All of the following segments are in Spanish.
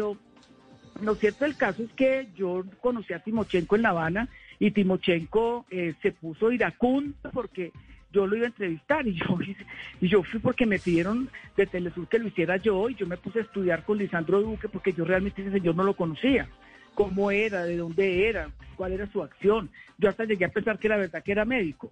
pero lo cierto del caso es que yo conocí a Timochenko en La Habana y Timochenko eh, se puso iracundo porque yo lo iba a entrevistar y yo, y yo fui porque me pidieron de Telesur que lo hiciera yo y yo me puse a estudiar con Lisandro Duque porque yo realmente ese señor no lo conocía. Cómo era, de dónde era, cuál era su acción. Yo hasta llegué a pensar que era verdad que era médico.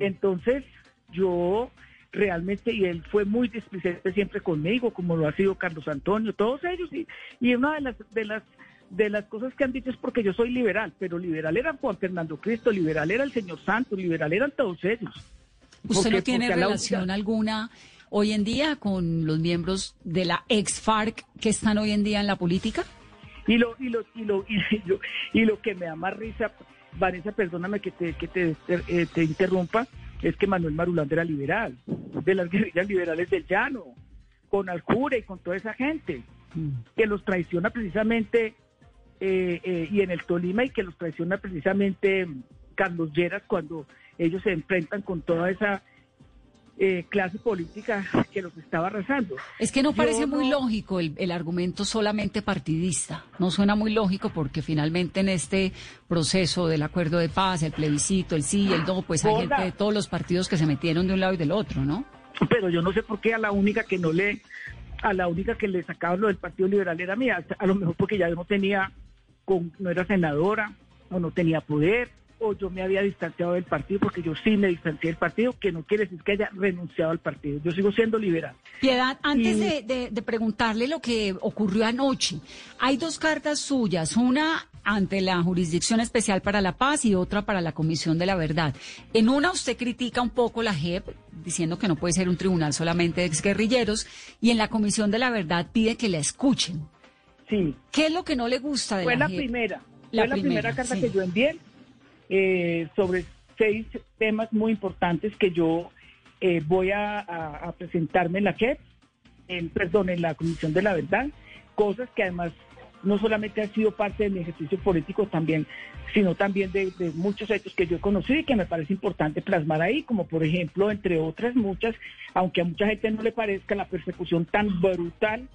Entonces, yo realmente, y él fue muy displicente siempre conmigo, como lo ha sido Carlos Antonio, todos ellos, y, y una de las, de las de las cosas que han dicho es porque yo soy liberal, pero liberal era Juan Fernando Cristo, liberal era el señor Santos, liberal eran todos ellos. ¿Usted no tiene relación alguna hoy en día con los miembros de la ex FARC que están hoy en día en la política? Y lo, y lo, y lo, y lo, y lo que me da más risa, Vanessa, perdóname que te, que te, eh, te interrumpa, es que Manuel Marulán era liberal, de las guerrillas liberales del llano, con Aljure y con toda esa gente, mm. que los traiciona precisamente eh, eh, y en el Tolima y que los traiciona precisamente Carlos Lleras cuando ellos se enfrentan con toda esa eh, clase política que los estaba arrasando. Es que no parece muy lógico el, el, argumento solamente partidista. No suena muy lógico porque finalmente en este proceso del acuerdo de paz, el plebiscito, el sí, el no, pues hay gente de todos los partidos que se metieron de un lado y del otro, ¿no? Pero yo no sé por qué a la única que no le, a la única que le sacaban lo del Partido Liberal era mía. A lo mejor porque ya no tenía no era senadora o no tenía poder o yo me había distanciado del partido porque yo sí me distancié del partido, que no quiere decir que haya renunciado al partido. Yo sigo siendo liberal. Piedad, antes de, preguntarle lo que ocurrió anoche, hay dos cartas suyas, una ante la Jurisdicción Especial para la Paz y otra para la Comisión de la Verdad. En una usted critica un poco la JEP, diciendo que no puede ser un tribunal solamente de exguerrilleros, y en la Comisión de la Verdad pide que la escuchen. Sí. ¿Qué es lo que no le gusta de fue la, la primera. La fue la primera, carta que yo envié eh, sobre seis temas muy importantes que yo eh, voy a, presentarme en la JEP, en, perdón, en la Comisión de la Verdad, cosas que además no solamente han sido parte de mi ejercicio político también, sino también de, de, muchos hechos que yo he conocido y que me parece importante plasmar ahí, como por ejemplo, entre otras muchas, aunque a mucha gente no le parezca la persecución tan brutal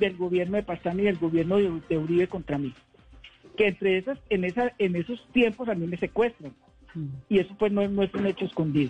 del gobierno de Pastrana y del gobierno de, Uribe contra mí. Que entre esas, en esa, en esos tiempos a mí me secuestran. Mm. Y eso pues no, no es un hecho escondido.